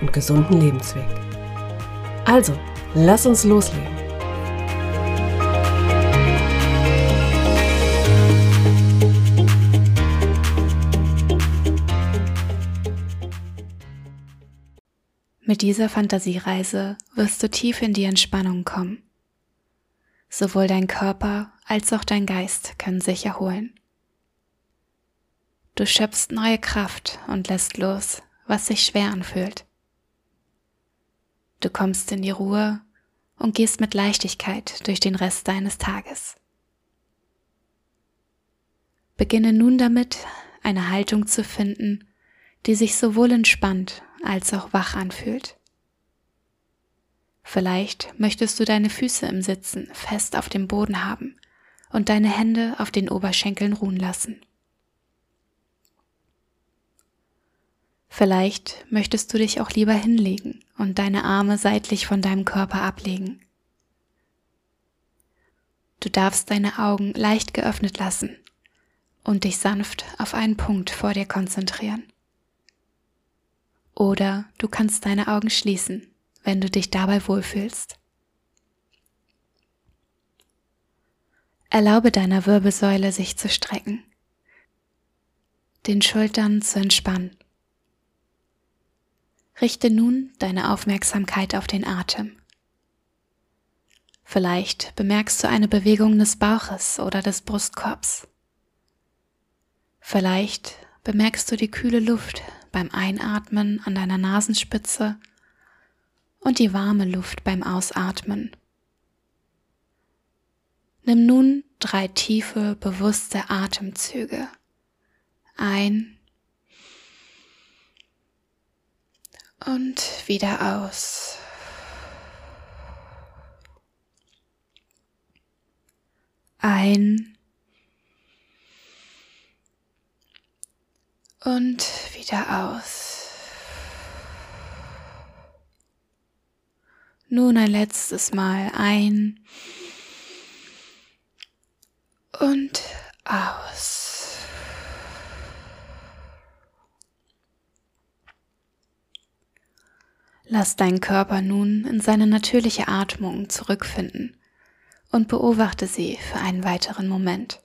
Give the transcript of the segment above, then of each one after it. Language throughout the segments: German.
und gesunden Lebensweg. Also, lass uns loslegen. Mit dieser Fantasiereise wirst du tief in die Entspannung kommen. Sowohl dein Körper als auch dein Geist können sich erholen. Du schöpfst neue Kraft und lässt los, was sich schwer anfühlt. Du kommst in die Ruhe und gehst mit Leichtigkeit durch den Rest deines Tages. Beginne nun damit, eine Haltung zu finden, die sich sowohl entspannt als auch wach anfühlt. Vielleicht möchtest du deine Füße im Sitzen fest auf dem Boden haben und deine Hände auf den Oberschenkeln ruhen lassen. Vielleicht möchtest du dich auch lieber hinlegen und deine Arme seitlich von deinem Körper ablegen. Du darfst deine Augen leicht geöffnet lassen und dich sanft auf einen Punkt vor dir konzentrieren. Oder du kannst deine Augen schließen, wenn du dich dabei wohlfühlst. Erlaube deiner Wirbelsäule sich zu strecken, den Schultern zu entspannen Richte nun deine Aufmerksamkeit auf den Atem. Vielleicht bemerkst du eine Bewegung des Bauches oder des Brustkorbs. Vielleicht bemerkst du die kühle Luft beim Einatmen an deiner Nasenspitze und die warme Luft beim Ausatmen. Nimm nun drei tiefe, bewusste Atemzüge ein und wieder aus. Ein und wieder aus. Nun ein letztes Mal ein und aus. Lass deinen Körper nun in seine natürliche Atmung zurückfinden und beobachte sie für einen weiteren Moment.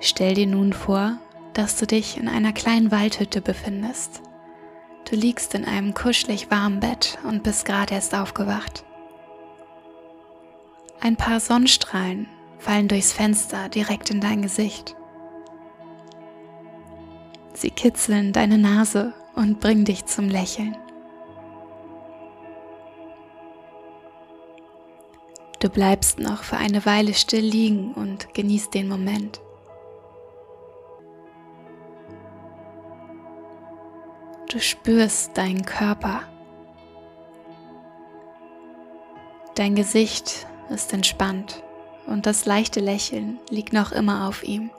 Stell dir nun vor, dass du dich in einer kleinen Waldhütte befindest. Du liegst in einem kuschelig warmen Bett und bist gerade erst aufgewacht. Ein paar Sonnenstrahlen fallen durchs Fenster direkt in dein Gesicht. Sie kitzeln deine Nase und bringen dich zum Lächeln. Du bleibst noch für eine Weile still liegen und genießt den Moment. Du spürst deinen Körper. Dein Gesicht ist entspannt und das leichte Lächeln liegt noch immer auf ihm.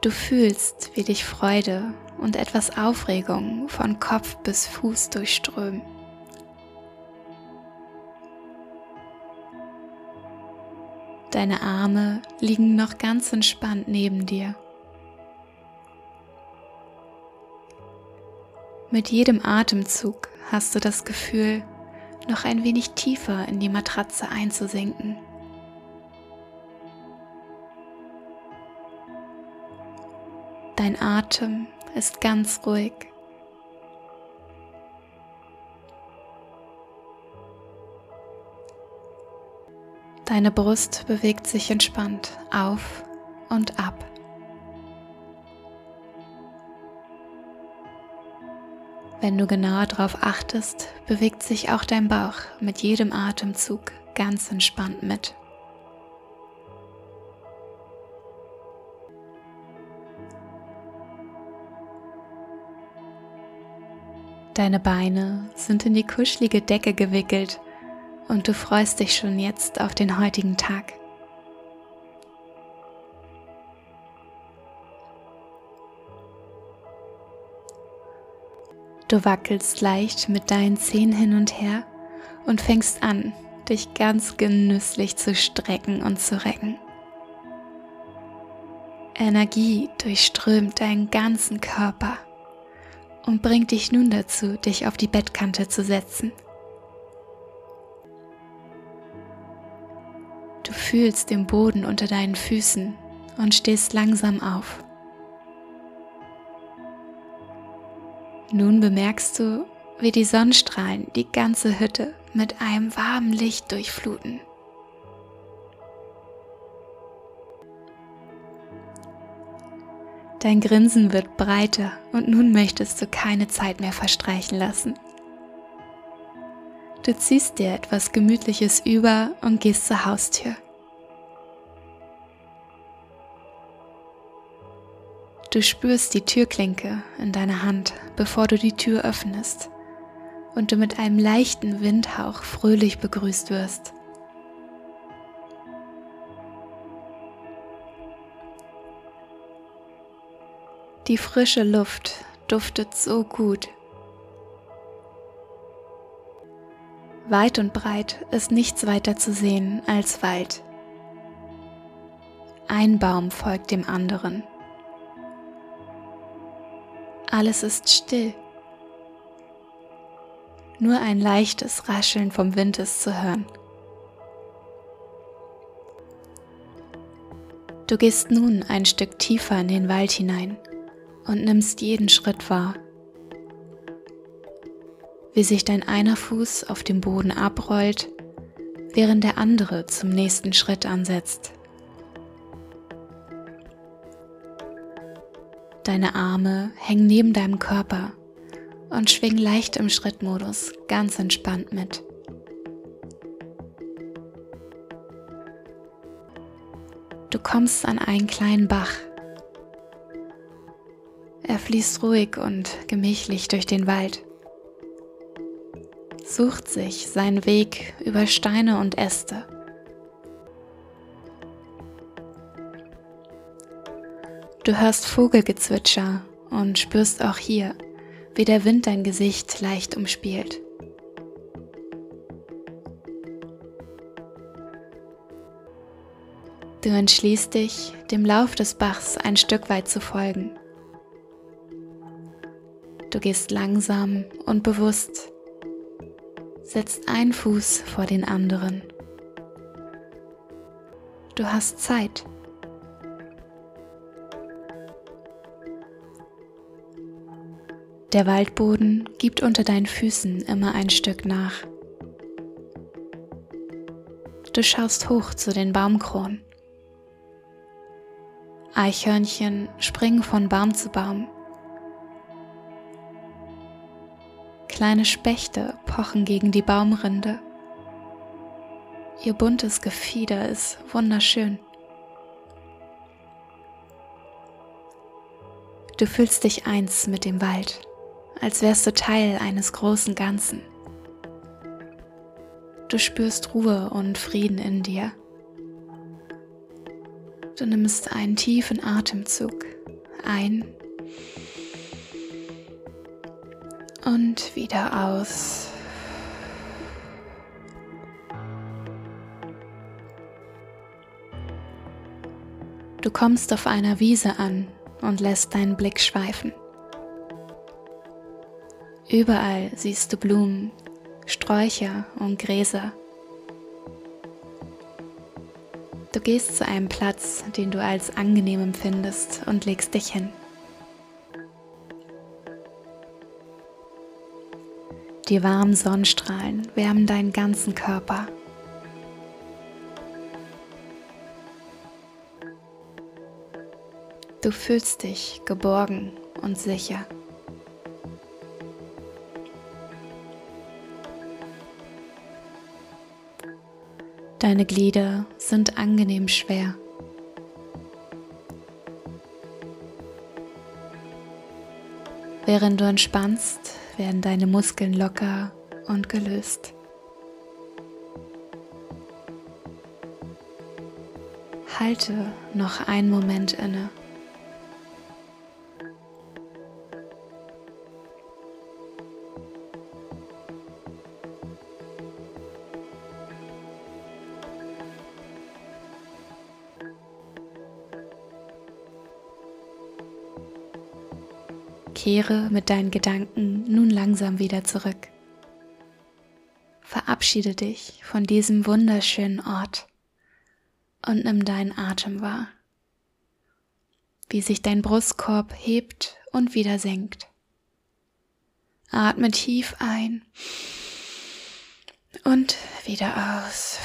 Du fühlst, wie dich Freude und etwas Aufregung von Kopf bis Fuß durchströmen. Deine Arme liegen noch ganz entspannt neben dir. Mit jedem Atemzug hast du das Gefühl, noch ein wenig tiefer in die Matratze einzusinken. Dein Atem ist ganz ruhig. Deine Brust bewegt sich entspannt auf und ab. Wenn du genauer darauf achtest, bewegt sich auch dein Bauch mit jedem Atemzug ganz entspannt mit. Deine Beine sind in die kuschelige Decke gewickelt und du freust dich schon jetzt auf den heutigen Tag. Du wackelst leicht mit deinen Zehen hin und her und fängst an, dich ganz genüsslich zu strecken und zu recken. Energie durchströmt deinen ganzen Körper und bringt dich nun dazu, dich auf die Bettkante zu setzen. Du fühlst den Boden unter deinen Füßen und stehst langsam auf. Nun bemerkst du, wie die Sonnenstrahlen die ganze Hütte mit einem warmen Licht durchfluten. Dein Grinsen wird breiter und nun möchtest du keine Zeit mehr verstreichen lassen. Du ziehst dir etwas Gemütliches über und gehst zur Haustür. Du spürst die Türklinke in deiner Hand, bevor du die Tür öffnest und du mit einem leichten Windhauch fröhlich begrüßt wirst. Die frische Luft duftet so gut Weit und breit ist nichts weiter zu sehen als Wald. Ein Baum folgt dem anderen. Alles ist still. Nur ein leichtes Rascheln vom Wind ist zu hören. Du gehst nun ein Stück tiefer in den Wald hinein und nimmst jeden Schritt wahr wie sich dein einer Fuß auf dem Boden abrollt, während der andere zum nächsten Schritt ansetzt. Deine Arme hängen neben deinem Körper und schwingen leicht im Schrittmodus ganz entspannt mit. Du kommst an einen kleinen Bach. Er fließt ruhig und gemächlich durch den Wald sucht sich seinen Weg über Steine und Äste. Du hörst Vogelgezwitscher und spürst auch hier, wie der Wind dein Gesicht leicht umspielt. Du entschließt dich, dem Lauf des Bachs ein Stück weit zu folgen. Du gehst langsam und bewusst setzt ein Fuß vor den anderen. Du hast Zeit. Der Waldboden gibt unter deinen Füßen immer ein Stück nach. Du schaust hoch zu den Baumkronen. Eichhörnchen springen von Baum zu Baum. Kleine Spechte pochen gegen die Baumrinde. Ihr buntes Gefieder ist wunderschön. Du fühlst dich eins mit dem Wald, als wärst du Teil eines großen Ganzen. Du spürst Ruhe und Frieden in dir. Du nimmst einen tiefen Atemzug ein und wieder aus. Du kommst auf einer Wiese an und lässt deinen Blick schweifen. Überall siehst du Blumen, Sträucher und Gräser. Du gehst zu einem Platz, den du als angenehm empfindest und legst dich hin. Die warmen Sonnenstrahlen wärmen deinen ganzen Körper. Du fühlst dich geborgen und sicher. Deine Glieder sind angenehm schwer. Während du entspannst, werden deine Muskeln locker und gelöst. Halte noch einen Moment inne. Kehre mit deinen Gedanken nun langsam wieder zurück. Verabschiede dich von diesem wunderschönen Ort und nimm deinen Atem wahr, wie sich dein Brustkorb hebt und wieder senkt. Atme tief ein und wieder aus.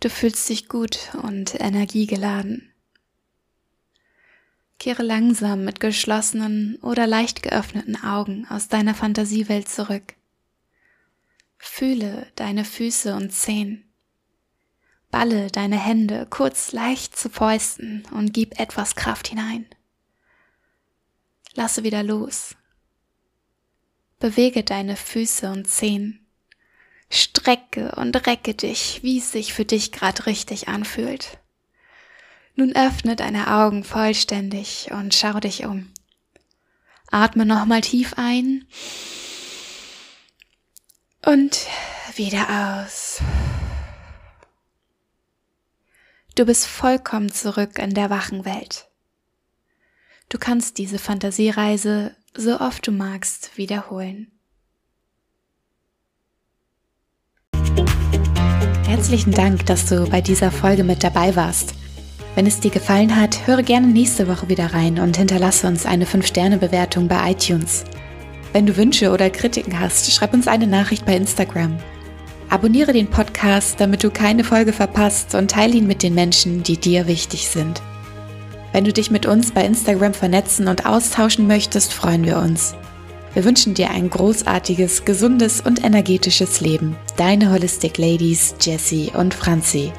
Du fühlst dich gut und energiegeladen. Kehre langsam mit geschlossenen oder leicht geöffneten Augen aus deiner Fantasiewelt zurück. Fühle deine Füße und Zehen. Balle deine Hände kurz leicht zu Fäusten und gib etwas Kraft hinein. Lasse wieder los. Bewege deine Füße und Zehen. Strecke und recke dich, wie es sich für dich gerade richtig anfühlt. Nun öffne deine Augen vollständig und schau dich um. Atme nochmal tief ein und wieder aus. Du bist vollkommen zurück in der wachen Welt. Du kannst diese Fantasiereise so oft du magst wiederholen. Herzlichen Dank, dass du bei dieser Folge mit dabei warst. Wenn es dir gefallen hat, höre gerne nächste Woche wieder rein und hinterlasse uns eine 5-Sterne-Bewertung bei iTunes. Wenn du Wünsche oder Kritiken hast, schreib uns eine Nachricht bei Instagram. Abonniere den Podcast, damit du keine Folge verpasst und teile ihn mit den Menschen, die dir wichtig sind. Wenn du dich mit uns bei Instagram vernetzen und austauschen möchtest, freuen wir uns. Wir wünschen dir ein großartiges, gesundes und energetisches Leben. Deine Holistic Ladies, Jessie und Franzi.